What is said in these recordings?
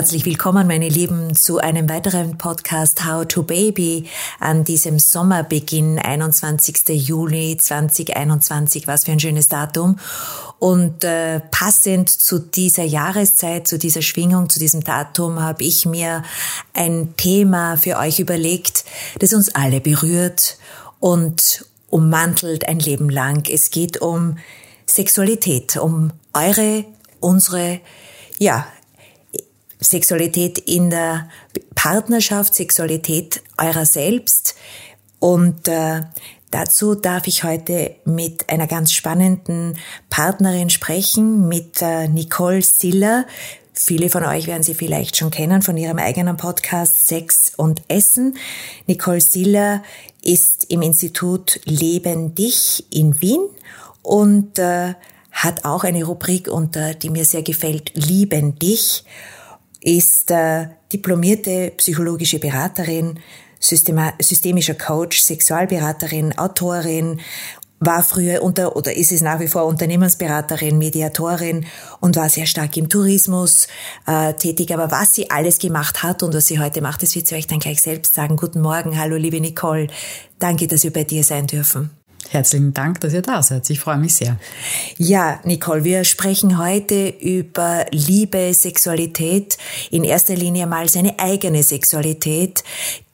Herzlich willkommen, meine Lieben, zu einem weiteren Podcast How to Baby an diesem Sommerbeginn, 21. Juli 2021. Was für ein schönes Datum. Und äh, passend zu dieser Jahreszeit, zu dieser Schwingung, zu diesem Datum habe ich mir ein Thema für euch überlegt, das uns alle berührt und ummantelt ein Leben lang. Es geht um Sexualität, um eure, unsere, ja, Sexualität in der Partnerschaft, Sexualität eurer selbst. Und äh, dazu darf ich heute mit einer ganz spannenden Partnerin sprechen, mit äh, Nicole Siller. Viele von euch werden sie vielleicht schon kennen von ihrem eigenen Podcast Sex und Essen. Nicole Siller ist im Institut Leben Dich in Wien und äh, hat auch eine Rubrik unter, die mir sehr gefällt, Lieben Dich ist äh, diplomierte psychologische Beraterin, systemischer Coach, Sexualberaterin, Autorin, war früher unter oder ist es nach wie vor Unternehmensberaterin, Mediatorin und war sehr stark im Tourismus äh, tätig. Aber was sie alles gemacht hat und was sie heute macht, das wird sie euch dann gleich selbst sagen. Guten Morgen, hallo liebe Nicole. Danke, dass wir bei dir sein dürfen. Herzlichen Dank, dass ihr da seid. Ich freue mich sehr. Ja, Nicole, wir sprechen heute über Liebe, Sexualität, in erster Linie mal seine eigene Sexualität,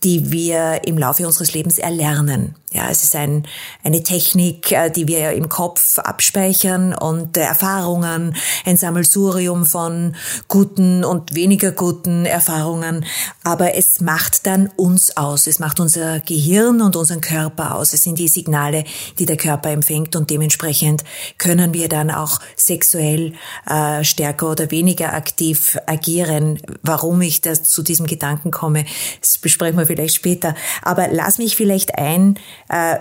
die wir im Laufe unseres Lebens erlernen. Ja, es ist ein, eine Technik, äh, die wir im Kopf abspeichern und Erfahrungen, ein Sammelsurium von guten und weniger guten Erfahrungen. Aber es macht dann uns aus. Es macht unser Gehirn und unseren Körper aus. Es sind die Signale, die der Körper empfängt und dementsprechend können wir dann auch sexuell äh, stärker oder weniger aktiv agieren. Warum ich das zu diesem Gedanken komme, das besprechen wir vielleicht später. Aber lass mich vielleicht ein äh,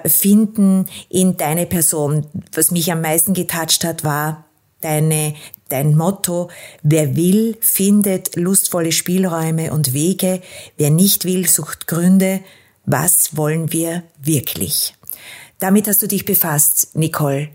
in deine Person. Was mich am meisten getatscht hat, war deine, dein Motto, wer will, findet lustvolle Spielräume und Wege, wer nicht will, sucht Gründe. Was wollen wir wirklich? Damit hast du dich befasst, Nicole.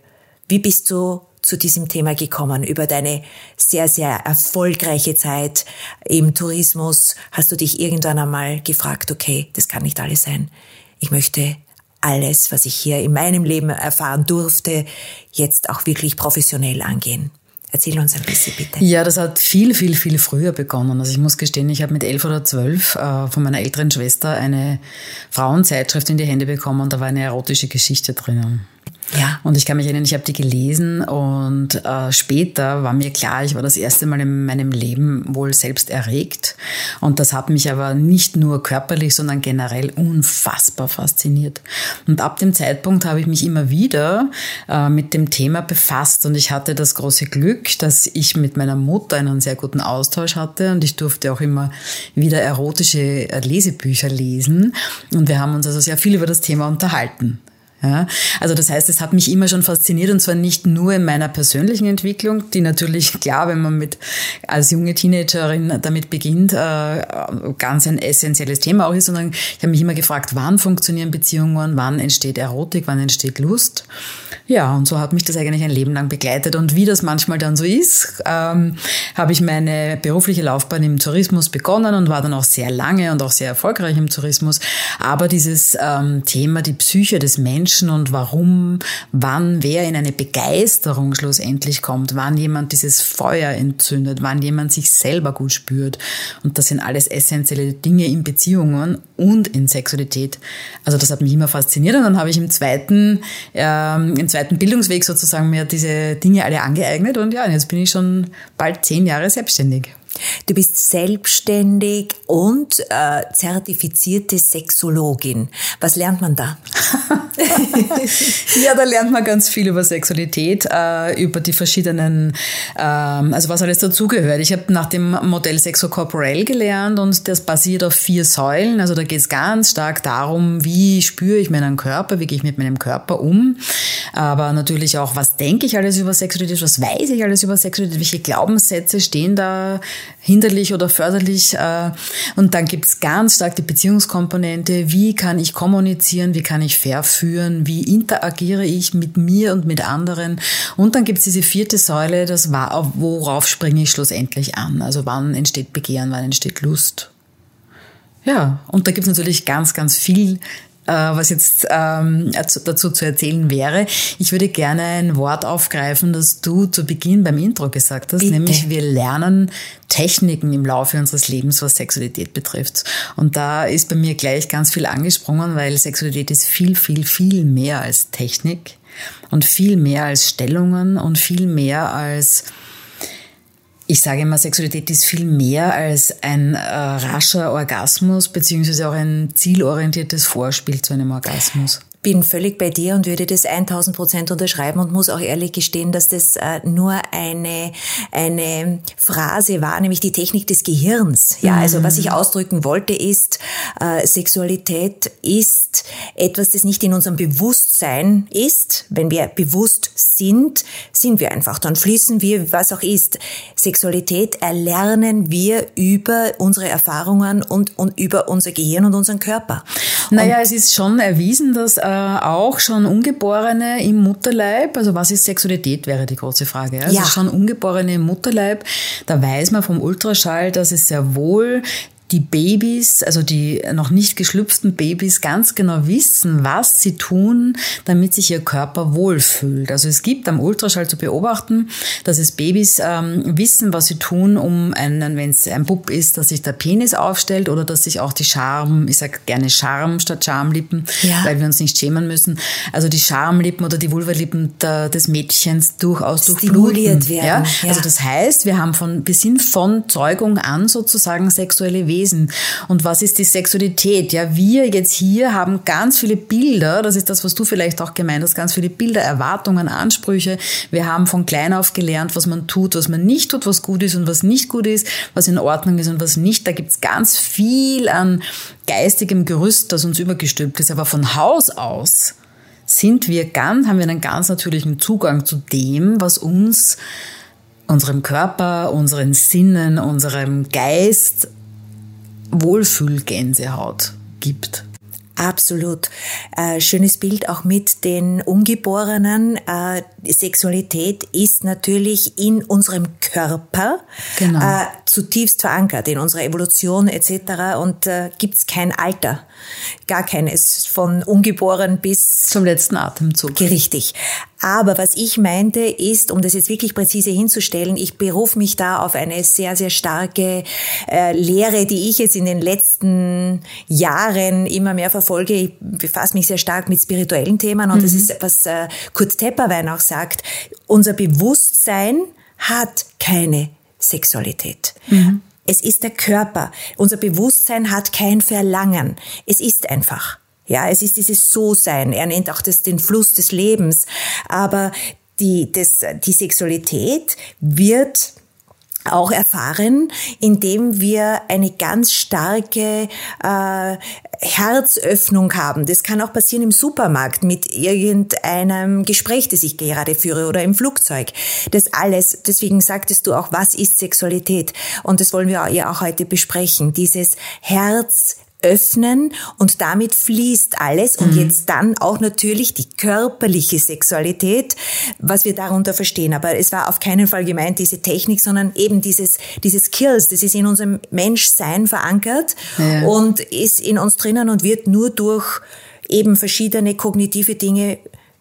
Wie bist du zu diesem Thema gekommen? Über deine sehr, sehr erfolgreiche Zeit im Tourismus hast du dich irgendwann einmal gefragt, okay, das kann nicht alles sein. Ich möchte alles, was ich hier in meinem Leben erfahren durfte, jetzt auch wirklich professionell angehen. Erzähl uns ein bisschen bitte. Ja, das hat viel, viel, viel früher begonnen. Also ich muss gestehen, ich habe mit elf oder zwölf äh, von meiner älteren Schwester eine Frauenzeitschrift in die Hände bekommen und da war eine erotische Geschichte drinnen. Ja. Und ich kann mich erinnern, ich habe die gelesen und äh, später war mir klar, ich war das erste Mal in meinem Leben wohl selbst erregt. Und das hat mich aber nicht nur körperlich, sondern generell unfassbar fasziniert. Und ab dem Zeitpunkt habe ich mich immer wieder äh, mit dem Thema befasst und ich hatte das große Glück, dass ich mit meiner Mutter einen sehr guten Austausch hatte und ich durfte auch immer wieder erotische äh, Lesebücher lesen. Und wir haben uns also sehr viel über das Thema unterhalten. Ja, also das heißt, es hat mich immer schon fasziniert und zwar nicht nur in meiner persönlichen Entwicklung, die natürlich klar, wenn man mit als junge Teenagerin damit beginnt, äh, ganz ein essentielles Thema auch ist, sondern ich habe mich immer gefragt, wann funktionieren Beziehungen, wann entsteht Erotik, wann entsteht Lust. Ja, und so hat mich das eigentlich ein Leben lang begleitet. Und wie das manchmal dann so ist, ähm, habe ich meine berufliche Laufbahn im Tourismus begonnen und war dann auch sehr lange und auch sehr erfolgreich im Tourismus. Aber dieses ähm, Thema, die Psyche des Menschen, Menschen und warum, wann wer in eine Begeisterung schlussendlich kommt, wann jemand dieses Feuer entzündet, wann jemand sich selber gut spürt. Und das sind alles essentielle Dinge in Beziehungen und in Sexualität. Also das hat mich immer fasziniert und dann habe ich im zweiten, ähm, im zweiten Bildungsweg sozusagen mir diese Dinge alle angeeignet und ja, jetzt bin ich schon bald zehn Jahre selbstständig. Du bist selbstständig und äh, zertifizierte Sexologin. Was lernt man da? ja, da lernt man ganz viel über Sexualität, äh, über die verschiedenen, äh, also was alles dazugehört. Ich habe nach dem Modell Sexo Corporell gelernt und das basiert auf vier Säulen. Also da geht es ganz stark darum, wie spüre ich meinen Körper, wie gehe ich mit meinem Körper um, aber natürlich auch, was denke ich alles über Sexualität, was weiß ich alles über Sexualität, welche Glaubenssätze stehen da hinderlich oder förderlich. Äh, und dann gibt es ganz stark die Beziehungskomponente, wie kann ich kommunizieren, wie kann ich fair führen, wie interagiere ich mit mir und mit anderen. Und dann gibt es diese vierte Säule, das war, worauf springe ich schlussendlich an. Also wann entsteht Begehren, wann entsteht Lust. Ja, und da gibt es natürlich ganz, ganz viel was jetzt ähm, dazu zu erzählen wäre. Ich würde gerne ein Wort aufgreifen, das du zu Beginn beim Intro gesagt hast, Bitte. nämlich wir lernen Techniken im Laufe unseres Lebens, was Sexualität betrifft. Und da ist bei mir gleich ganz viel angesprungen, weil Sexualität ist viel, viel, viel mehr als Technik und viel mehr als Stellungen und viel mehr als ich sage immer, Sexualität ist viel mehr als ein äh, rascher Orgasmus, beziehungsweise auch ein zielorientiertes Vorspiel zu einem Orgasmus bin völlig bei dir und würde das 1000 Prozent unterschreiben und muss auch ehrlich gestehen, dass das äh, nur eine, eine Phrase war, nämlich die Technik des Gehirns. Ja, also was ich mhm. ausdrücken wollte ist, äh, Sexualität ist etwas, das nicht in unserem Bewusstsein ist. Wenn wir bewusst sind, sind wir einfach. Dann fließen wir, was auch ist. Sexualität erlernen wir über unsere Erfahrungen und, und über unser Gehirn und unseren Körper. Naja, und es ist schon erwiesen, dass äh, auch schon Ungeborene im Mutterleib, also was ist Sexualität, wäre die große Frage. Also ja. schon Ungeborene im Mutterleib, da weiß man vom Ultraschall, dass es sehr wohl die Babys, also die noch nicht geschlüpften Babys, ganz genau wissen, was sie tun, damit sich ihr Körper wohlfühlt. Also es gibt am Ultraschall zu beobachten, dass es Babys ähm, wissen, was sie tun, um einen, wenn es ein Bub ist, dass sich der Penis aufstellt oder dass sich auch die Charme, ich sage gerne Charme statt Schamlippen, ja. weil wir uns nicht schämen müssen, also die Schamlippen oder die Vulvalippen des Mädchens durchaus durchbluten. Werden. Ja? ja? Also das heißt, wir haben von, wir sind von Zeugung an sozusagen sexuelle Wesen Wesen. Und was ist die Sexualität? Ja, wir jetzt hier haben ganz viele Bilder, das ist das, was du vielleicht auch gemeint hast, ganz viele Bilder, Erwartungen, Ansprüche. Wir haben von klein auf gelernt, was man tut, was man nicht tut, was gut ist und was nicht gut ist, was in Ordnung ist und was nicht. Da gibt's ganz viel an geistigem Gerüst, das uns übergestülpt ist. Aber von Haus aus sind wir ganz, haben wir einen ganz natürlichen Zugang zu dem, was uns unserem Körper, unseren Sinnen, unserem Geist Wohlfühlgänsehaut gibt. Absolut. Äh, schönes Bild auch mit den Ungeborenen. Äh, Sexualität ist natürlich in unserem Körper genau. äh, zutiefst verankert, in unserer Evolution etc. Und äh, gibt's kein Alter, gar keines, von ungeboren bis zum letzten Atemzug. Richtig. Aber was ich meinte ist, um das jetzt wirklich präzise hinzustellen, ich berufe mich da auf eine sehr, sehr starke äh, Lehre, die ich jetzt in den letzten Jahren immer mehr verfolge. Ich befasse mich sehr stark mit spirituellen Themen und mhm. das ist, was äh, Kurt Tepperwein auch sagt. Unser Bewusstsein hat keine Sexualität. Mhm. Es ist der Körper. Unser Bewusstsein hat kein Verlangen. Es ist einfach. Ja, es ist dieses So-Sein. Er nennt auch das den Fluss des Lebens. Aber die, das, die Sexualität wird auch erfahren, indem wir eine ganz starke äh, Herzöffnung haben. Das kann auch passieren im Supermarkt mit irgendeinem Gespräch, das ich gerade führe oder im Flugzeug. Das alles, deswegen sagtest du auch, was ist Sexualität? Und das wollen wir ja auch heute besprechen. Dieses Herz öffnen und damit fließt alles und mhm. jetzt dann auch natürlich die körperliche Sexualität, was wir darunter verstehen. Aber es war auf keinen Fall gemeint diese Technik, sondern eben dieses, dieses Skills, das ist in unserem Menschsein verankert ja. und ist in uns drinnen und wird nur durch eben verschiedene kognitive Dinge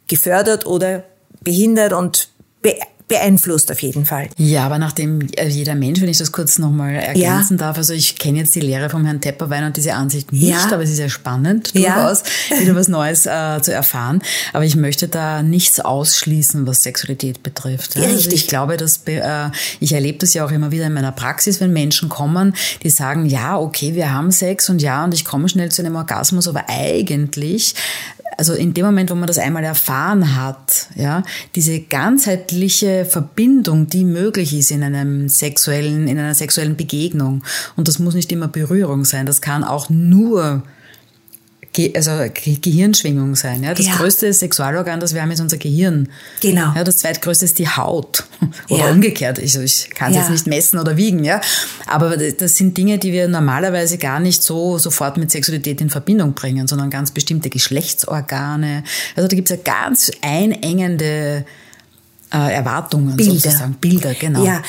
gefördert oder behindert und be beeinflusst auf jeden Fall. Ja, aber nachdem äh, jeder Mensch, wenn ich das kurz nochmal ergänzen ja. darf, also ich kenne jetzt die Lehre vom Herrn Tepperwein und diese Ansicht nicht, ja. aber es ist sehr spannend, durchaus ja. wieder was Neues äh, zu erfahren. Aber ich möchte da nichts ausschließen, was Sexualität betrifft. Ja? Also ich glaube, dass äh, ich erlebe das ja auch immer wieder in meiner Praxis, wenn Menschen kommen, die sagen, ja, okay, wir haben Sex und ja, und ich komme schnell zu einem Orgasmus, aber eigentlich also in dem Moment, wo man das einmal erfahren hat, ja, diese ganzheitliche Verbindung, die möglich ist in einem sexuellen, in einer sexuellen Begegnung. Und das muss nicht immer Berührung sein. Das kann auch nur Ge also Gehirnschwingung sein. Ja? Das ja. größte Sexualorgan, das wir haben, ist unser Gehirn. Genau. Ja, das zweitgrößte ist die Haut. Oder ja. umgekehrt. Ich, ich kann es ja. jetzt nicht messen oder wiegen, ja. Aber das sind Dinge, die wir normalerweise gar nicht so sofort mit Sexualität in Verbindung bringen, sondern ganz bestimmte Geschlechtsorgane. Also da gibt es ja ganz einengende äh, Erwartungen Bilder. sozusagen. Bilder, genau. Ja,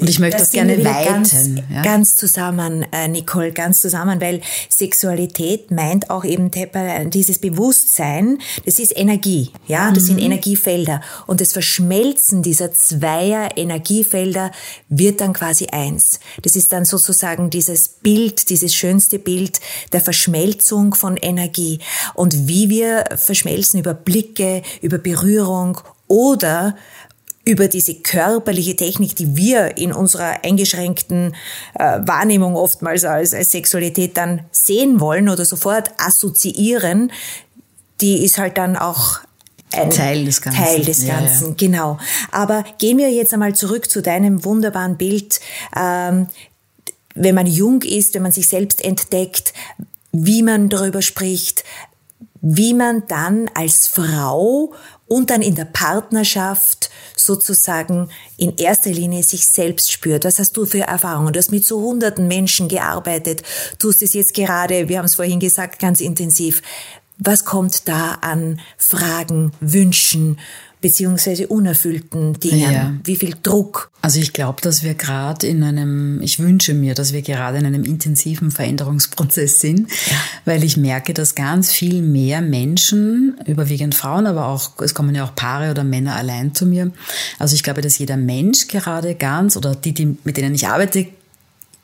und ich möchte das, das gerne weiten. Ganz, ja? ganz zusammen, äh, Nicole, ganz zusammen, weil Sexualität meint auch eben dieses Bewusstsein, das ist Energie, ja, das mhm. sind Energiefelder. Und das Verschmelzen dieser zweier Energiefelder wird dann quasi eins. Das ist dann sozusagen dieses Bild, dieses schönste Bild der Verschmelzung von Energie. Und wie wir verschmelzen über Blicke, über Berührung oder über diese körperliche Technik, die wir in unserer eingeschränkten äh, Wahrnehmung oftmals als, als Sexualität dann sehen wollen oder sofort assoziieren, die ist halt dann auch ein Teil des Ganzen. Teil des Ganzen, ja, ja. genau. Aber gehen wir jetzt einmal zurück zu deinem wunderbaren Bild. Ähm, wenn man jung ist, wenn man sich selbst entdeckt, wie man darüber spricht, wie man dann als Frau und dann in der Partnerschaft sozusagen in erster Linie sich selbst spürt. Was hast du für Erfahrungen? Du hast mit so hunderten Menschen gearbeitet, tust es jetzt gerade, wir haben es vorhin gesagt, ganz intensiv. Was kommt da an Fragen, Wünschen, beziehungsweise unerfüllten Dingen? Ja. Wie viel Druck? Also ich glaube, dass wir gerade in einem, ich wünsche mir, dass wir gerade in einem intensiven Veränderungsprozess sind, ja. weil ich merke, dass ganz viel mehr Menschen, überwiegend Frauen, aber auch, es kommen ja auch Paare oder Männer allein zu mir. Also ich glaube, dass jeder Mensch gerade ganz, oder die, die mit denen ich arbeite,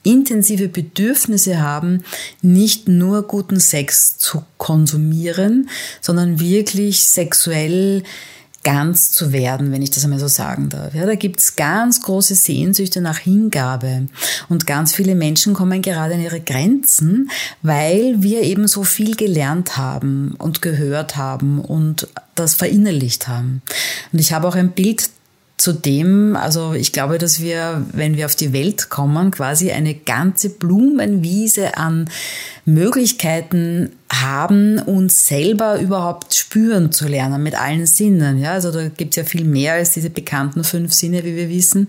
intensive Bedürfnisse haben, nicht nur guten Sex zu konsumieren, sondern wirklich sexuell ganz zu werden, wenn ich das einmal so sagen darf. Ja, da gibt's ganz große Sehnsüchte nach Hingabe. Und ganz viele Menschen kommen gerade an ihre Grenzen, weil wir eben so viel gelernt haben und gehört haben und das verinnerlicht haben. Und ich habe auch ein Bild Zudem, also ich glaube, dass wir, wenn wir auf die Welt kommen, quasi eine ganze Blumenwiese an Möglichkeiten haben, uns selber überhaupt spüren zu lernen mit allen Sinnen. Ja, also da gibt es ja viel mehr als diese bekannten fünf Sinne, wie wir wissen.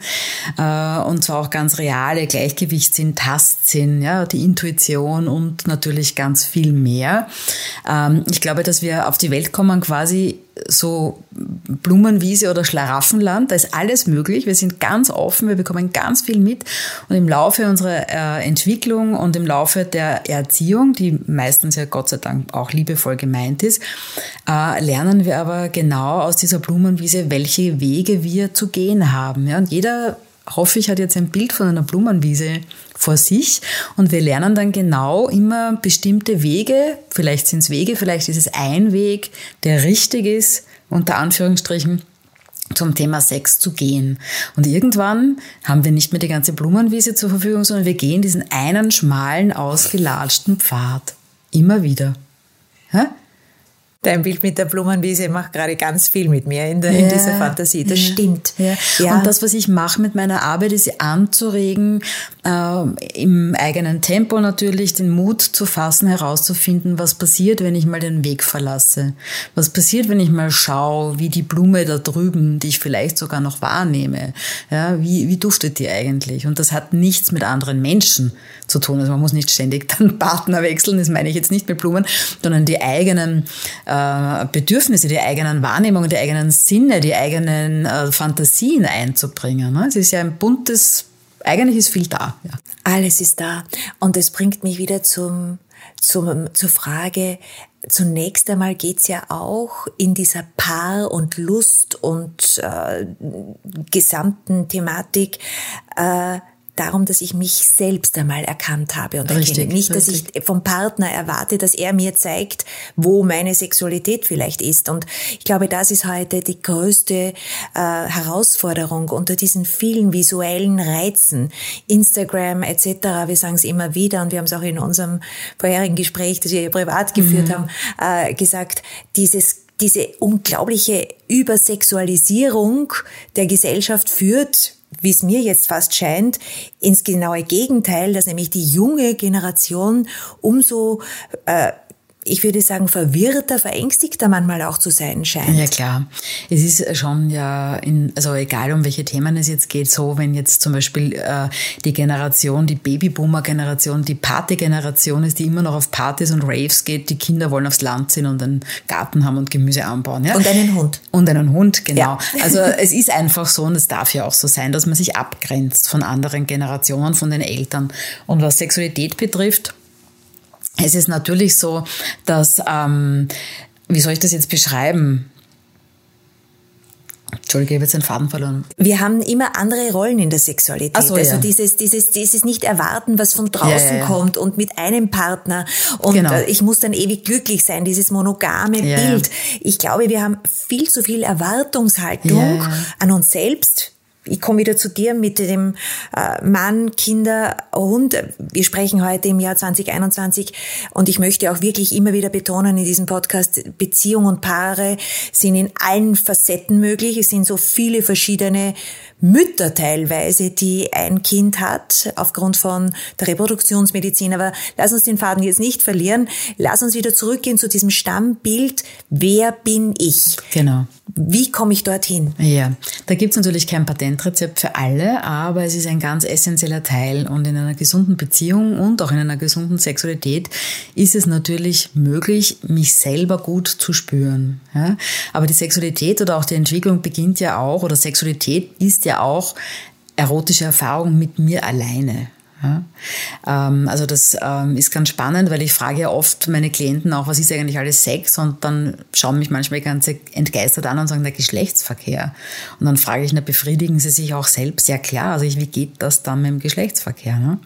Äh, und zwar auch ganz reale Gleichgewichtssinn, Tastsinn, ja, die Intuition und natürlich ganz viel mehr. Ähm, ich glaube, dass wir auf die Welt kommen quasi so Blumenwiese oder Schlaraffenland, da ist alles möglich. Wir sind ganz offen, wir bekommen ganz viel mit. Und im Laufe unserer äh, Entwicklung und im Laufe der Erziehung, die meistens ja Gott sei Dank auch liebevoll gemeint ist, äh, lernen wir aber genau aus dieser Blumenwiese, welche Wege wir zu gehen haben. Ja, und jeder, hoffe ich, hat jetzt ein Bild von einer Blumenwiese vor sich und wir lernen dann genau immer bestimmte Wege, vielleicht sind es Wege, vielleicht ist es ein Weg, der richtig ist, unter Anführungsstrichen, zum Thema Sex zu gehen. Und irgendwann haben wir nicht mehr die ganze Blumenwiese zur Verfügung, sondern wir gehen diesen einen schmalen, ausgelatschten Pfad. Immer wieder. Ja? Dein Bild mit der Blumenwiese macht gerade ganz viel mit mir in, der, ja, in dieser Fantasie. Das ja, stimmt. Ja. ja. Und das, was ich mache mit meiner Arbeit, ist sie anzuregen, äh, im eigenen Tempo natürlich den Mut zu fassen, herauszufinden, was passiert, wenn ich mal den Weg verlasse. Was passiert, wenn ich mal schaue, wie die Blume da drüben, die ich vielleicht sogar noch wahrnehme, ja, wie, wie duftet die eigentlich? Und das hat nichts mit anderen Menschen zu tun. Also man muss nicht ständig dann Partner wechseln, das meine ich jetzt nicht mit Blumen, sondern die eigenen äh, Bedürfnisse, die eigenen Wahrnehmungen, die eigenen Sinne, die eigenen äh, Fantasien einzubringen. Ne? Es ist ja ein buntes, eigentlich ist viel da. Ja. Alles ist da. Und es bringt mich wieder zum, zum, zur Frage, zunächst einmal geht's ja auch in dieser Paar- und Lust- und äh, gesamten Thematik äh, darum, dass ich mich selbst einmal erkannt habe und richtig, erkenne. Nicht, dass richtig. ich vom Partner erwarte, dass er mir zeigt, wo meine Sexualität vielleicht ist. Und ich glaube, das ist heute die größte äh, Herausforderung unter diesen vielen visuellen Reizen. Instagram etc., wir sagen es immer wieder und wir haben es auch in unserem vorherigen Gespräch, das wir privat geführt mhm. haben, äh, gesagt, dieses diese unglaubliche Übersexualisierung der Gesellschaft führt wie es mir jetzt fast scheint, ins genaue Gegenteil, dass nämlich die junge Generation umso äh, ich würde sagen, verwirrter, verängstigter manchmal auch zu sein scheint. Ja, klar. Es ist schon ja, in, also egal um welche Themen es jetzt geht, so wenn jetzt zum Beispiel äh, die Generation, die Babyboomer-Generation, die Party-Generation ist, die immer noch auf Partys und Raves geht, die Kinder wollen aufs Land ziehen und einen Garten haben und Gemüse anbauen. Ja? Und einen Hund. Und einen Hund, genau. Ja. Also es ist einfach so und es darf ja auch so sein, dass man sich abgrenzt von anderen Generationen, von den Eltern. Und was Sexualität betrifft, es ist natürlich so, dass, ähm, wie soll ich das jetzt beschreiben? Entschuldige, ich habe jetzt den Faden verloren. Wir haben immer andere Rollen in der Sexualität. So, also ja. dieses, dieses, dieses nicht erwarten, was von draußen ja, ja, kommt und mit einem Partner und genau. Äh, ich muss dann ewig glücklich sein, dieses monogame Bild. Ich glaube, wir haben viel zu viel Erwartungshaltung an uns selbst, ich komme wieder zu dir mit dem äh, Mann, Kinder, Hund. Wir sprechen heute im Jahr 2021 und ich möchte auch wirklich immer wieder betonen in diesem Podcast, Beziehung und Paare sind in allen Facetten möglich. Es sind so viele verschiedene Mütter teilweise, die ein Kind hat aufgrund von der Reproduktionsmedizin. Aber lass uns den Faden jetzt nicht verlieren. Lass uns wieder zurückgehen zu diesem Stammbild. Wer bin ich? Genau. Wie komme ich dorthin? Ja, da gibt es natürlich kein Patentrezept für alle, aber es ist ein ganz essentieller Teil. Und in einer gesunden Beziehung und auch in einer gesunden Sexualität ist es natürlich möglich, mich selber gut zu spüren. Ja? Aber die Sexualität oder auch die Entwicklung beginnt ja auch, oder Sexualität ist ja auch erotische Erfahrung mit mir alleine. Ja? Ähm, also das ähm, ist ganz spannend, weil ich frage ja oft meine Klienten auch, was ist eigentlich alles Sex? Und dann schauen mich manchmal ganz entgeistert an und sagen, der Geschlechtsverkehr. Und dann frage ich, na, befriedigen sie sich auch selbst? Ja klar, also ich, wie geht das dann mit dem Geschlechtsverkehr? Ne?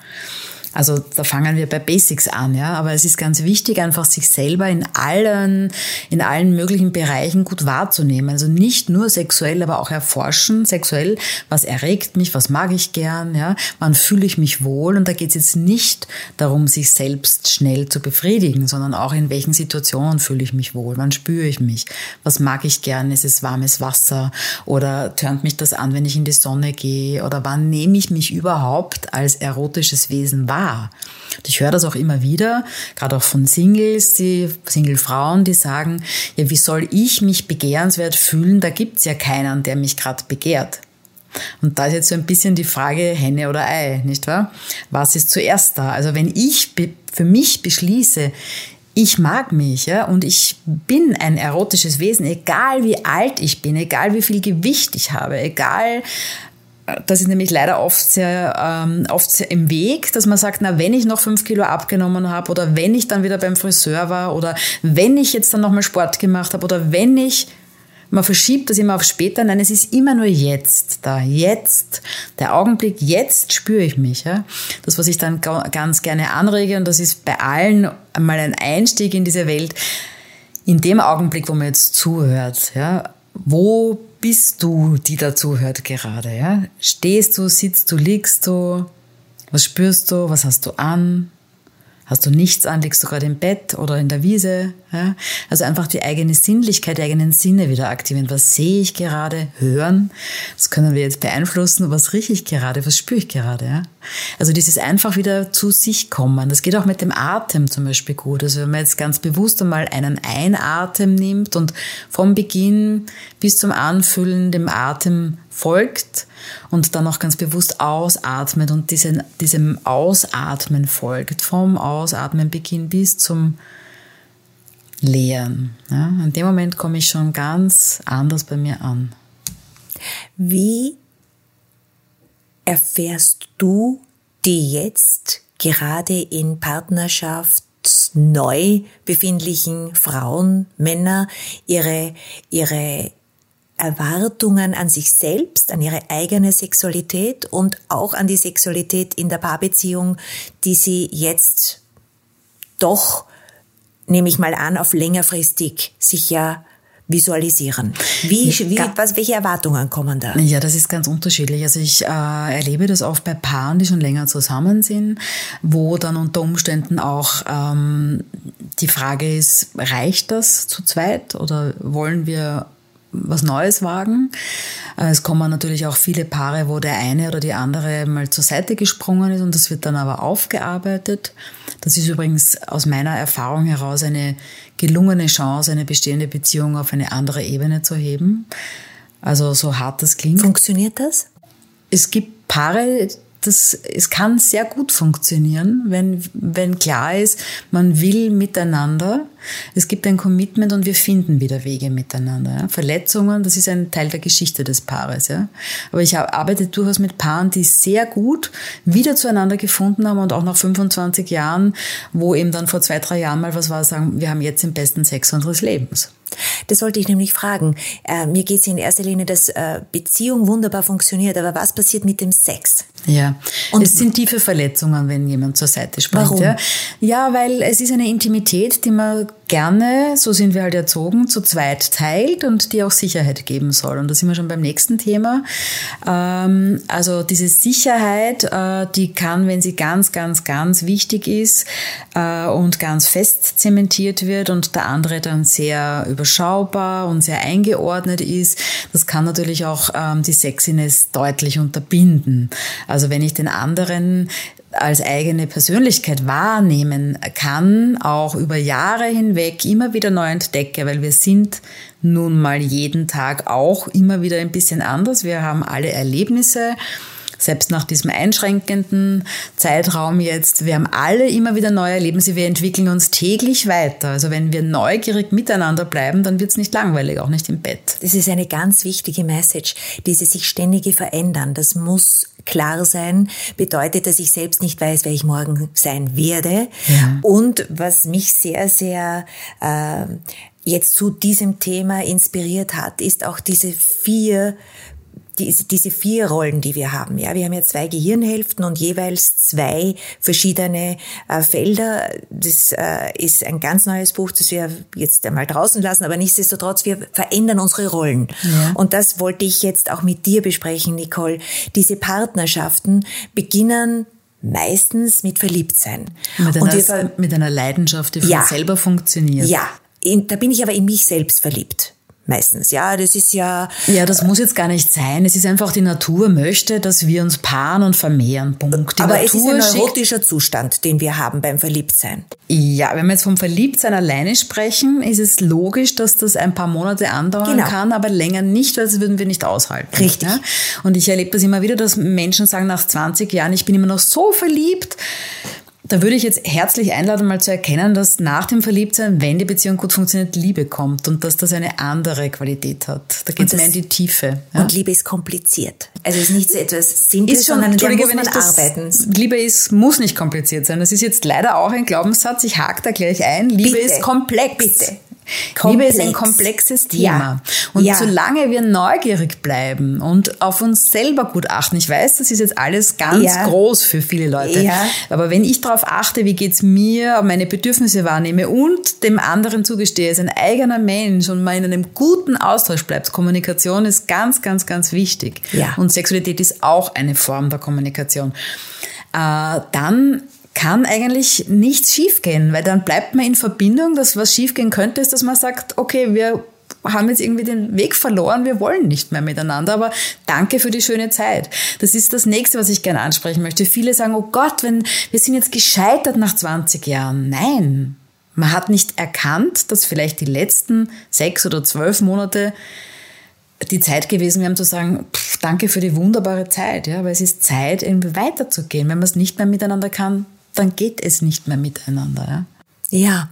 Also da fangen wir bei Basics an, ja. Aber es ist ganz wichtig, einfach sich selber in allen, in allen möglichen Bereichen gut wahrzunehmen. Also nicht nur sexuell, aber auch erforschen, sexuell, was erregt mich, was mag ich gern, ja. Wann fühle ich mich wohl? Und da geht es jetzt nicht darum, sich selbst schnell zu befriedigen, sondern auch in welchen Situationen fühle ich mich wohl? Wann spüre ich mich? Was mag ich gern? Ist es warmes Wasser? Oder tönt mich das an, wenn ich in die Sonne gehe? Oder wann nehme ich mich überhaupt als erotisches Wesen wahr? Wahr. Und ich höre das auch immer wieder, gerade auch von Singles, die Single-Frauen, die sagen, ja, wie soll ich mich begehrenswert fühlen? Da gibt's ja keinen, der mich gerade begehrt. Und da ist jetzt so ein bisschen die Frage Henne oder Ei, nicht wahr? Was ist zuerst da? Also wenn ich für mich beschließe, ich mag mich, ja, und ich bin ein erotisches Wesen, egal wie alt ich bin, egal wie viel Gewicht ich habe, egal das ist nämlich leider oft sehr, ähm, oft sehr im Weg, dass man sagt, na, wenn ich noch fünf Kilo abgenommen habe oder wenn ich dann wieder beim Friseur war oder wenn ich jetzt dann nochmal Sport gemacht habe oder wenn ich, man verschiebt das immer auf später. Nein, es ist immer nur jetzt da, jetzt, der Augenblick, jetzt spüre ich mich. Ja? Das, was ich dann ganz gerne anrege und das ist bei allen einmal ein Einstieg in diese Welt, in dem Augenblick, wo man jetzt zuhört, ja, wo bist du, die dazuhört gerade? Ja? Stehst du, sitzt du, liegst du? Was spürst du? Was hast du an? Hast du nichts an, liegst du gerade im Bett oder in der Wiese? Ja? Also einfach die eigene Sinnlichkeit, die eigenen Sinne wieder aktivieren. Was sehe ich gerade? Hören. Das können wir jetzt beeinflussen. Was rieche ich gerade? Was spüre ich gerade? Ja? Also dieses einfach wieder zu sich kommen. Das geht auch mit dem Atem zum Beispiel gut. Also wenn man jetzt ganz bewusst einmal einen Einatem nimmt und vom Beginn bis zum Anfüllen dem Atem folgt und dann auch ganz bewusst ausatmet und diesen, diesem Ausatmen folgt, vom Ausatmen Beginn bis zum Leeren. Ja, in dem Moment komme ich schon ganz anders bei mir an. Wie erfährst du die jetzt gerade in Partnerschaft neu befindlichen Frauen, Männer ihre, ihre Erwartungen an sich selbst, an ihre eigene Sexualität und auch an die Sexualität in der Paarbeziehung, die sie jetzt doch, nehme ich mal an, auf längerfristig sich ja visualisieren? Wie, wie, was, welche Erwartungen kommen da? Ja, das ist ganz unterschiedlich. Also ich äh, erlebe das oft bei Paaren, die schon länger zusammen sind, wo dann unter Umständen auch ähm, die Frage ist, reicht das zu zweit oder wollen wir was Neues wagen. Äh, es kommen natürlich auch viele Paare, wo der eine oder die andere mal zur Seite gesprungen ist und das wird dann aber aufgearbeitet. Das ist übrigens aus meiner Erfahrung heraus eine gelungene Chance, eine bestehende Beziehung auf eine andere Ebene zu heben. Also so hart das klingt. Funktioniert das? Es gibt Paare, das, es kann sehr gut funktionieren, wenn, wenn klar ist, man will miteinander. Es gibt ein Commitment und wir finden wieder Wege miteinander. Ja. Verletzungen, das ist ein Teil der Geschichte des Paares. Ja. Aber ich arbeite durchaus mit Paaren, die sehr gut wieder zueinander gefunden haben und auch nach 25 Jahren, wo eben dann vor zwei, drei Jahren mal was war, sagen, wir haben jetzt den besten Sex unseres Lebens. Das wollte ich nämlich fragen. Äh, mir geht es in erster Linie, dass äh, Beziehung wunderbar funktioniert, aber was passiert mit dem Sex? Ja, und es sind tiefe Verletzungen, wenn jemand zur Seite springt. Warum? Ja. ja, weil es ist eine Intimität, die man gerne, so sind wir halt erzogen, zu zweit teilt und die auch Sicherheit geben soll. Und da sind wir schon beim nächsten Thema. Ähm, also diese Sicherheit, äh, die kann, wenn sie ganz, ganz, ganz wichtig ist äh, und ganz fest zementiert wird und der andere dann sehr überschaubar und sehr eingeordnet ist, das kann natürlich auch ähm, die Sexiness deutlich unterbinden. Also wenn ich den anderen als eigene Persönlichkeit wahrnehmen kann, auch über Jahre hinweg immer wieder neu entdecke, weil wir sind nun mal jeden Tag auch immer wieder ein bisschen anders. Wir haben alle Erlebnisse, selbst nach diesem einschränkenden Zeitraum jetzt, wir haben alle immer wieder neue Erlebnisse, wir entwickeln uns täglich weiter. Also wenn wir neugierig miteinander bleiben, dann wird es nicht langweilig, auch nicht im Bett. Das ist eine ganz wichtige Message, diese sich ständige verändern. Das muss klar sein, bedeutet, dass ich selbst nicht weiß, wer ich morgen sein werde. Ja. Und was mich sehr, sehr äh, jetzt zu diesem Thema inspiriert hat, ist auch diese vier diese, diese vier Rollen, die wir haben. Ja, wir haben ja zwei Gehirnhälften und jeweils zwei verschiedene äh, Felder. Das äh, ist ein ganz neues Buch, das wir jetzt einmal draußen lassen, aber nichtsdestotrotz, wir verändern unsere Rollen. Ja. Und das wollte ich jetzt auch mit dir besprechen, Nicole. Diese Partnerschaften beginnen meistens mit Verliebtsein. Mit einer, wir, mit einer Leidenschaft, die von ja, selber funktioniert. Ja, in, da bin ich aber in mich selbst verliebt meistens. Ja, das ist ja. Ja, das muss jetzt gar nicht sein. Es ist einfach, die Natur möchte, dass wir uns paaren und vermehren. Punkt. Die Aber Natur es ist ein neurotischer Zustand, den wir haben beim Verliebtsein. Ja, wenn wir jetzt vom Verliebtsein alleine sprechen, ist es logisch, dass das ein paar Monate andauern genau. kann, aber länger nicht, weil das würden wir nicht aushalten. Richtig. Ja? Und ich erlebe das immer wieder, dass Menschen sagen nach 20 Jahren, ich bin immer noch so verliebt. Da würde ich jetzt herzlich einladen, mal zu erkennen, dass nach dem Verliebtsein, wenn die Beziehung gut funktioniert, Liebe kommt und dass das eine andere Qualität hat. Da geht es mehr in die Tiefe. Ja? Und Liebe ist kompliziert. Also es ist nicht so etwas Simples, sondern da muss man arbeiten. Liebe ist, muss nicht kompliziert sein. Das ist jetzt leider auch ein Glaubenssatz. Ich hake da gleich ein. Liebe Bitte. ist komplex. Bitte. Komplex. Liebe ist ein komplexes Thema. Ja. Und ja. solange wir neugierig bleiben und auf uns selber gut achten, ich weiß, das ist jetzt alles ganz ja. groß für viele Leute, aber wenn ich darauf achte, wie geht's mir, meine Bedürfnisse wahrnehme und dem anderen zugestehe, als ein eigener Mensch und mal in einem guten Austausch bleibt, Kommunikation ist ganz, ganz, ganz wichtig. Und Sexualität ist auch eine Form der Kommunikation. Äh, dann kann eigentlich nichts schiefgehen, weil dann bleibt man in Verbindung. dass was schiefgehen könnte, ist, dass man sagt, okay, wir haben jetzt irgendwie den Weg verloren, wir wollen nicht mehr miteinander, aber danke für die schöne Zeit. Das ist das nächste, was ich gerne ansprechen möchte. Viele sagen, oh Gott, wenn, wir sind jetzt gescheitert nach 20 Jahren. Nein. Man hat nicht erkannt, dass vielleicht die letzten sechs oder zwölf Monate die Zeit gewesen wären, zu sagen, pff, danke für die wunderbare Zeit, ja, weil es ist Zeit, irgendwie weiterzugehen. Wenn man es nicht mehr miteinander kann, dann geht es nicht mehr miteinander. Ja? Ja,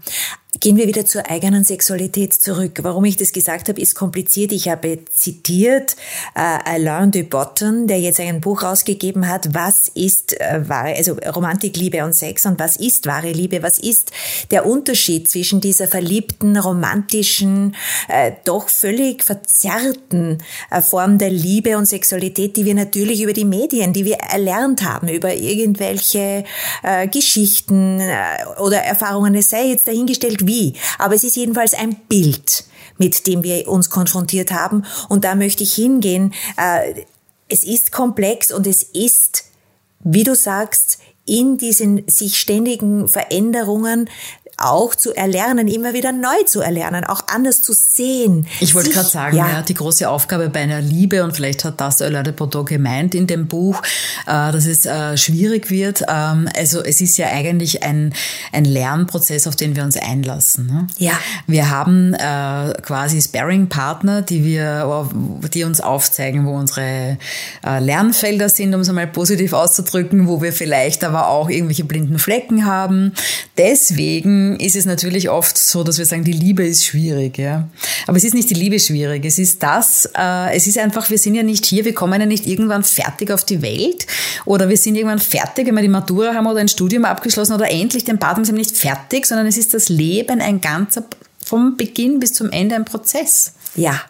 Gehen wir wieder zur eigenen Sexualität zurück. Warum ich das gesagt habe, ist kompliziert. Ich habe zitiert äh, Alain de Botton, der jetzt ein Buch rausgegeben hat, was ist äh, wahre, also Romantik, Liebe und Sex und was ist wahre Liebe? Was ist der Unterschied zwischen dieser verliebten, romantischen, äh, doch völlig verzerrten äh, Form der Liebe und Sexualität, die wir natürlich über die Medien, die wir erlernt haben, über irgendwelche äh, Geschichten äh, oder Erfahrungen, es sei jetzt dahingestellt, wie. Aber es ist jedenfalls ein Bild, mit dem wir uns konfrontiert haben. Und da möchte ich hingehen. Äh, es ist komplex und es ist, wie du sagst, in diesen sich ständigen Veränderungen auch zu erlernen, immer wieder neu zu erlernen, auch anders zu sehen. Ich wollte gerade sagen, ja. ja. die große Aufgabe bei einer Liebe, und vielleicht hat das Alain de Botton gemeint in dem Buch, äh, dass es äh, schwierig wird. Ähm, also es ist ja eigentlich ein, ein Lernprozess, auf den wir uns einlassen. Ne? Ja. Wir haben äh, quasi Sparring-Partner, die wir, die uns aufzeigen, wo unsere Lernfelder sind, um es einmal positiv auszudrücken, wo wir vielleicht aber auch irgendwelche blinden Flecken haben. Deswegen ist es natürlich oft so, dass wir sagen, die Liebe ist schwierig. Ja? Aber es ist nicht die Liebe schwierig. Es ist das, äh, es ist einfach, wir sind ja nicht hier, wir kommen ja nicht irgendwann fertig auf die Welt oder wir sind irgendwann fertig, wenn wir die Matura haben oder ein Studium abgeschlossen oder endlich den Partner sind nicht fertig, sondern es ist das Leben ein ganzer, vom Beginn bis zum Ende ein Prozess. Ja,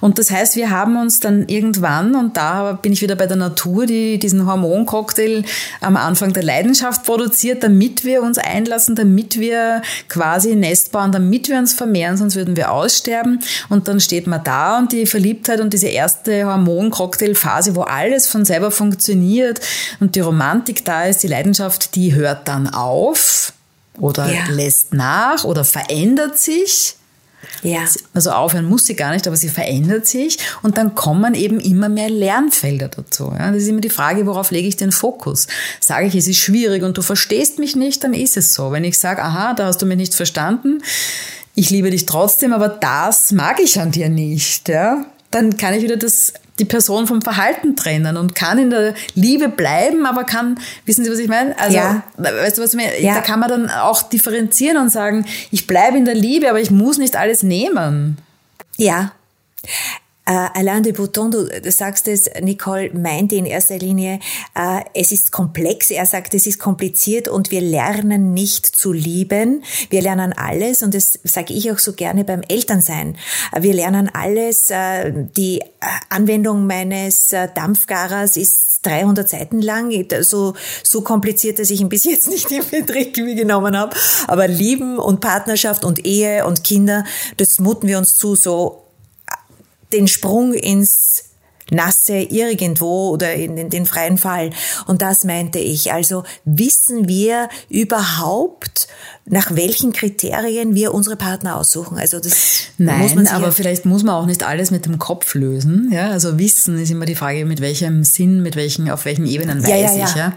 und das heißt, wir haben uns dann irgendwann, und da bin ich wieder bei der Natur, die diesen Hormoncocktail am Anfang der Leidenschaft produziert, damit wir uns einlassen, damit wir quasi Nest bauen, damit wir uns vermehren, sonst würden wir aussterben. Und dann steht man da und die Verliebtheit und diese erste Hormoncocktail-Phase, wo alles von selber funktioniert und die Romantik da ist, die Leidenschaft, die hört dann auf oder ja. lässt nach oder verändert sich. Ja. Also aufhören muss sie gar nicht, aber sie verändert sich und dann kommen eben immer mehr Lernfelder dazu. Ja, das ist immer die Frage, worauf lege ich den Fokus? Sage ich, es ist schwierig und du verstehst mich nicht, dann ist es so. Wenn ich sage, aha, da hast du mich nicht verstanden, ich liebe dich trotzdem, aber das mag ich an dir nicht, ja, dann kann ich wieder das die Person vom Verhalten trennen und kann in der Liebe bleiben, aber kann, wissen Sie, was ich meine? Also, ja. weißt du, was ich meine? Ja. Da kann man dann auch differenzieren und sagen, ich bleibe in der Liebe, aber ich muss nicht alles nehmen. Ja. Äh, Alain de Botton, du, du sagst es, Nicole meinte in erster Linie, äh, es ist komplex. Er sagt, es ist kompliziert und wir lernen nicht zu lieben. Wir lernen alles und das sage ich auch so gerne beim Elternsein. Äh, wir lernen alles. Äh, die äh, Anwendung meines äh, Dampfgarers ist 300 Seiten lang, so, so kompliziert, dass ich ihn bis jetzt nicht in Betrieb genommen habe. Aber Lieben und Partnerschaft und Ehe und Kinder, das muten wir uns zu so den Sprung ins Nasse irgendwo oder in, in, den freien Fall. Und das meinte ich. Also wissen wir überhaupt, nach welchen Kriterien wir unsere Partner aussuchen? Also das Nein, muss man aber vielleicht muss man auch nicht alles mit dem Kopf lösen. Ja, also Wissen ist immer die Frage, mit welchem Sinn, mit welchen, auf welchen Ebenen weiß ja, ja, ich. Ja.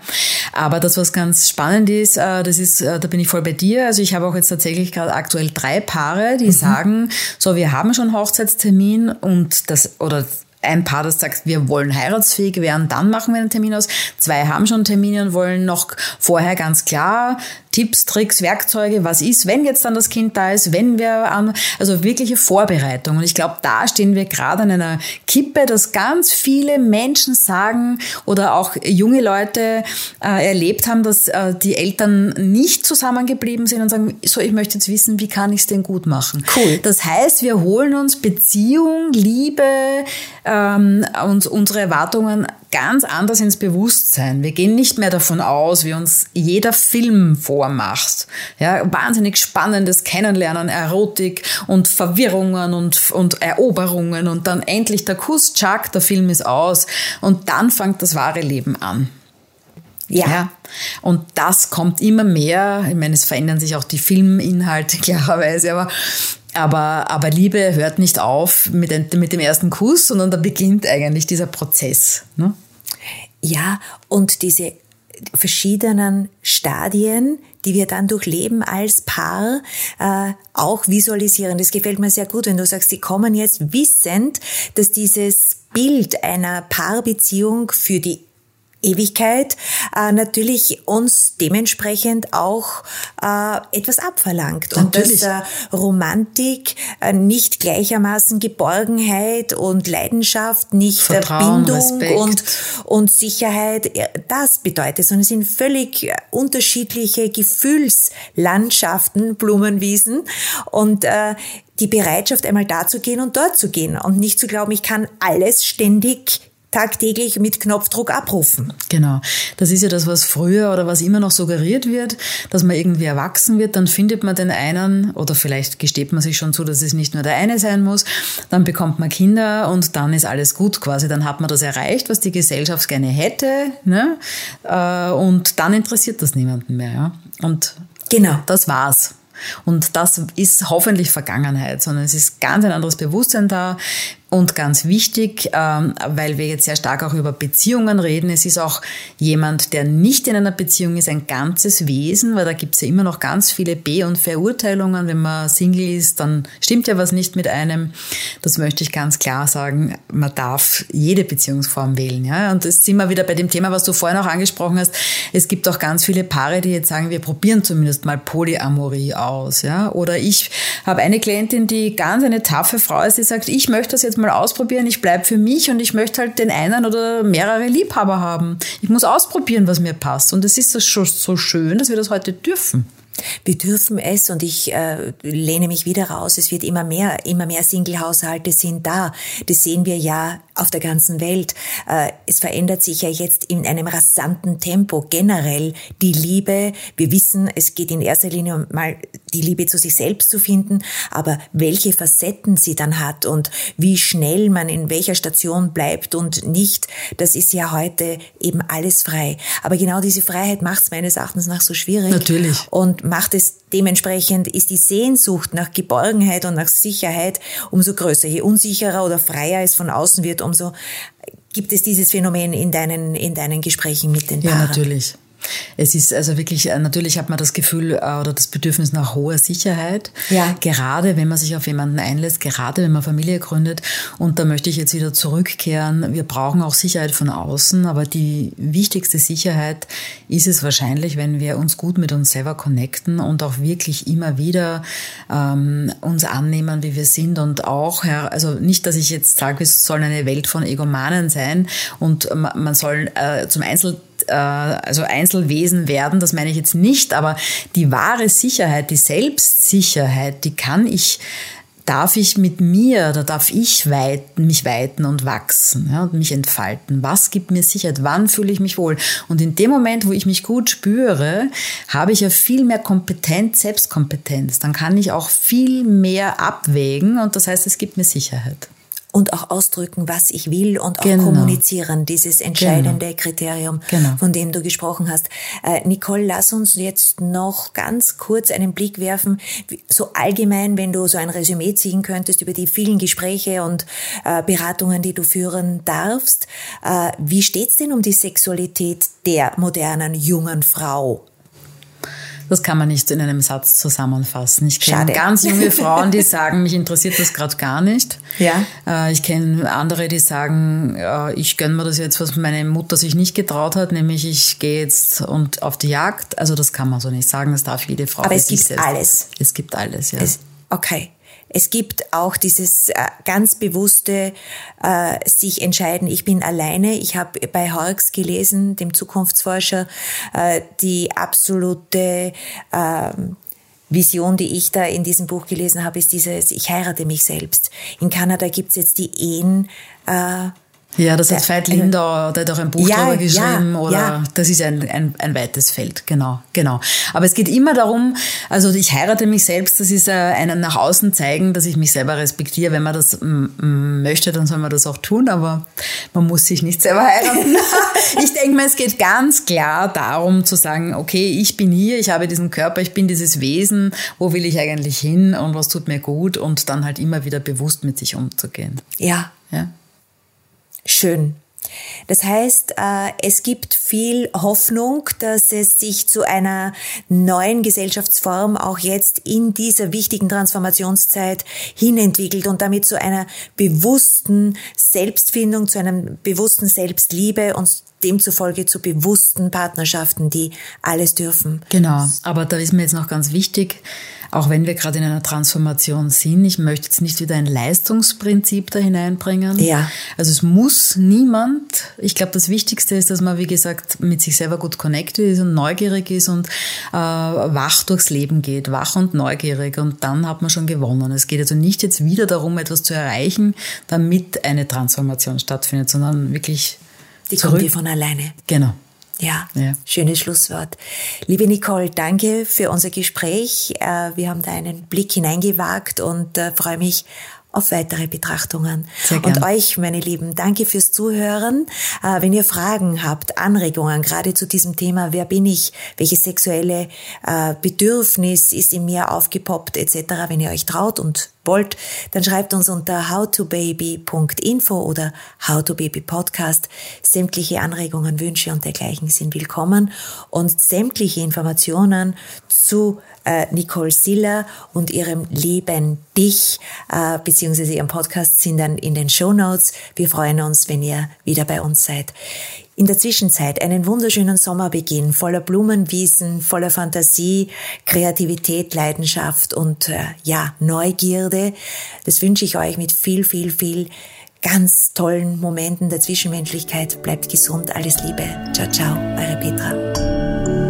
Aber das, was ganz spannend ist, äh, das ist, äh, da bin ich voll bei dir. Also ich habe auch jetzt tatsächlich gerade aktuell drei Paare, die mhm. sagen, so wir haben schon Hochzeitstermin und das oder ein Paar, das sagt, wir wollen heiratsfähig werden, dann machen wir einen Termin aus. Zwei haben schon Termine und wollen noch vorher ganz klar Tipps, Tricks, Werkzeuge, was ist, wenn jetzt dann das Kind da ist, wenn wir an, also wirkliche Vorbereitung. Und ich glaube, da stehen wir gerade an einer Kippe, dass ganz viele Menschen sagen oder auch junge Leute äh, erlebt haben, dass äh, die Eltern nicht zusammengeblieben sind und sagen, so, ich möchte jetzt wissen, wie kann ich es denn gut machen? Cool. Das heißt, wir holen uns Beziehung, Liebe, ähm, und unsere Erwartungen ganz anders ins Bewusstsein. Wir gehen nicht mehr davon aus, wie uns jeder Film vormacht. Ja, wahnsinnig spannendes Kennenlernen, Erotik und Verwirrungen und, und Eroberungen und dann endlich der Kuss, Chuck, der Film ist aus und dann fängt das wahre Leben an. Ja. ja. Und das kommt immer mehr. Ich meine, es verändern sich auch die Filminhalte klarerweise, aber aber, aber Liebe hört nicht auf mit, mit dem ersten Kuss, sondern da beginnt eigentlich dieser Prozess. Ne? Ja, und diese verschiedenen Stadien, die wir dann durchleben als Paar, äh, auch visualisieren. Das gefällt mir sehr gut, wenn du sagst, sie kommen jetzt wissend, dass dieses Bild einer Paarbeziehung für die Ewigkeit äh, natürlich uns dementsprechend auch äh, etwas abverlangt. Und dass äh, Romantik äh, nicht gleichermaßen Geborgenheit und Leidenschaft, nicht Vertrauen, Bindung und, und Sicherheit äh, das bedeutet, sondern es sind völlig äh, unterschiedliche Gefühlslandschaften, Blumenwiesen und äh, die Bereitschaft, einmal da zu gehen und dort zu gehen und nicht zu glauben, ich kann alles ständig tagtäglich mit Knopfdruck abrufen. Genau. Das ist ja das, was früher oder was immer noch suggeriert wird, dass man irgendwie erwachsen wird, dann findet man den einen oder vielleicht gesteht man sich schon zu, dass es nicht nur der eine sein muss, dann bekommt man Kinder und dann ist alles gut quasi, dann hat man das erreicht, was die Gesellschaft gerne hätte ne? Äh, und dann interessiert das niemanden mehr. Ja? Und Genau. Das war's. Und das ist hoffentlich Vergangenheit, sondern es ist ganz ein anderes Bewusstsein da. Und ganz wichtig, ähm, weil wir jetzt sehr stark auch über Beziehungen reden, es ist auch jemand, der nicht in einer Beziehung ist, ein ganzes Wesen, weil da gibt es ja immer noch ganz viele B- und Verurteilungen. Wenn man Single ist, dann stimmt ja was nicht mit einem. Das möchte ich ganz klar sagen. Man darf jede Beziehungsform wählen. Ja? Und das sind wir wieder bei dem Thema, was du vorhin auch angesprochen hast. Es gibt auch ganz viele Paare, die jetzt sagen, wir probieren zumindest mal Polyamorie aus. Ja? Oder ich habe eine Klientin, die ganz eine taffe Frau ist, die sagt, ich möchte das jetzt mal ausprobieren, ich bleibe für mich und ich möchte halt den einen oder mehrere Liebhaber haben. Ich muss ausprobieren, was mir passt. Und es ist schon so schön, dass wir das heute dürfen. Wir dürfen es und ich äh, lehne mich wieder raus. Es wird immer mehr, immer mehr Single-Haushalte sind da. Das sehen wir ja auf der ganzen Welt. Äh, es verändert sich ja jetzt in einem rasanten Tempo generell die Liebe. Wir wissen, es geht in erster Linie mal die Liebe zu sich selbst zu finden, aber welche Facetten sie dann hat und wie schnell man in welcher Station bleibt und nicht, das ist ja heute eben alles frei. Aber genau diese Freiheit macht es meines Erachtens nach so schwierig. Natürlich. Und macht es dementsprechend, ist die Sehnsucht nach Geborgenheit und nach Sicherheit umso größer. Je unsicherer oder freier es von außen wird, umso gibt es dieses Phänomen in deinen, in deinen Gesprächen mit den Paaren. Ja, natürlich. Es ist also wirklich, äh, natürlich hat man das Gefühl äh, oder das Bedürfnis nach hoher Sicherheit. Ja. Gerade wenn man sich auf jemanden einlässt, gerade wenn man Familie gründet. Und da möchte ich jetzt wieder zurückkehren. Wir brauchen auch Sicherheit von außen, aber die wichtigste Sicherheit ist es wahrscheinlich, wenn wir uns gut mit uns selber connecten und auch wirklich immer wieder ähm, uns annehmen, wie wir sind und auch, also nicht, dass ich jetzt sage, es soll eine Welt von Egomanen sein und man soll äh, zum Einzel äh, also Einzelwesen werden, das meine ich jetzt nicht, aber die wahre Sicherheit, die Selbstsicherheit, die kann ich darf ich mit mir, da darf ich weiten, mich weiten und wachsen ja, und mich entfalten. Was gibt mir Sicherheit? Wann fühle ich mich wohl? Und in dem Moment, wo ich mich gut spüre, habe ich ja viel mehr Kompetenz, Selbstkompetenz. Dann kann ich auch viel mehr abwägen und das heißt, es gibt mir Sicherheit und auch ausdrücken, was ich will und auch genau. kommunizieren, dieses entscheidende genau. Kriterium, genau. von dem du gesprochen hast. Äh, Nicole, lass uns jetzt noch ganz kurz einen Blick werfen, so allgemein, wenn du so ein Resümee ziehen könntest über die vielen Gespräche und äh, Beratungen, die du führen darfst. Äh, wie steht's denn um die Sexualität der modernen jungen Frau? Das kann man nicht in einem Satz zusammenfassen. Ich kenne ganz junge Frauen, die sagen, mich interessiert das gerade gar nicht. Ja. Äh, ich kenne andere, die sagen, ich gönne mir das jetzt, was meine Mutter sich nicht getraut hat, nämlich ich gehe jetzt und auf die Jagd. Also das kann man so nicht sagen, das darf jede Frau. Aber es gibt alles. Es gibt alles, ja. Es, okay. Es gibt auch dieses äh, ganz bewusste äh, sich entscheiden, ich bin alleine. Ich habe bei Horks gelesen, dem Zukunftsforscher, äh, die absolute äh, Vision, die ich da in diesem Buch gelesen habe, ist dieses, ich heirate mich selbst. In Kanada gibt's jetzt die Ehen, äh, ja, das hat Veit Lindau, der hat auch ein Buch ja, darüber geschrieben, ja, oder ja. das ist ein, ein, ein weites Feld, genau, genau. Aber es geht immer darum, also ich heirate mich selbst, das ist äh, einen nach außen zeigen, dass ich mich selber respektiere. Wenn man das möchte, dann soll man das auch tun, aber man muss sich nicht selber heiraten. ich denke mir, es geht ganz klar darum zu sagen, okay, ich bin hier, ich habe diesen Körper, ich bin dieses Wesen, wo will ich eigentlich hin und was tut mir gut und dann halt immer wieder bewusst mit sich umzugehen. Ja. Ja schön. Das heißt, äh, es gibt viel Hoffnung, dass es sich zu einer neuen Gesellschaftsform auch jetzt in dieser wichtigen Transformationszeit hinentwickelt und damit zu einer bewussten Selbstfindung, zu einem bewussten Selbstliebe und demzufolge zu bewussten Partnerschaften, die alles dürfen. Genau, aber da ist mir jetzt noch ganz wichtig, auch wenn wir gerade in einer Transformation sind, ich möchte jetzt nicht wieder ein Leistungsprinzip da hineinbringen. Ja. Also es muss niemand, ich glaube, das Wichtigste ist, dass man, wie gesagt, mit sich selber gut connected ist und neugierig ist und äh, wach durchs Leben geht, wach und neugierig und dann hat man schon gewonnen. Es geht also nicht jetzt wieder darum, etwas zu erreichen, damit eine Transformation stattfindet, sondern wirklich die zurück. kommt wie von alleine. Genau. Ja, ja, schönes Schlusswort. Liebe Nicole, danke für unser Gespräch. Äh, wir haben da einen Blick hineingewagt und äh, freue mich auf weitere Betrachtungen. Sehr. Und euch, meine Lieben, danke fürs Zuhören. Äh, wenn ihr Fragen habt, Anregungen, gerade zu diesem Thema, wer bin ich, welches sexuelle Bedürfnis ist in mir aufgepoppt, etc., wenn ihr euch traut und wollt, dann schreibt uns unter howtobaby.info oder howtobabypodcast. Sämtliche Anregungen, Wünsche und dergleichen sind willkommen und sämtliche Informationen zu äh, Nicole Siller und ihrem Leben dich äh, beziehungsweise ihrem Podcast sind dann in den Show Notes. Wir freuen uns, wenn ihr wieder bei uns seid. In der Zwischenzeit einen wunderschönen Sommerbeginn voller Blumenwiesen, voller Fantasie, Kreativität, Leidenschaft und äh, ja, Neugierde. Das wünsche ich euch mit viel, viel, viel ganz tollen Momenten der Zwischenmenschlichkeit. Bleibt gesund, alles Liebe. Ciao, ciao, eure Petra.